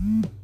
Mm-hmm.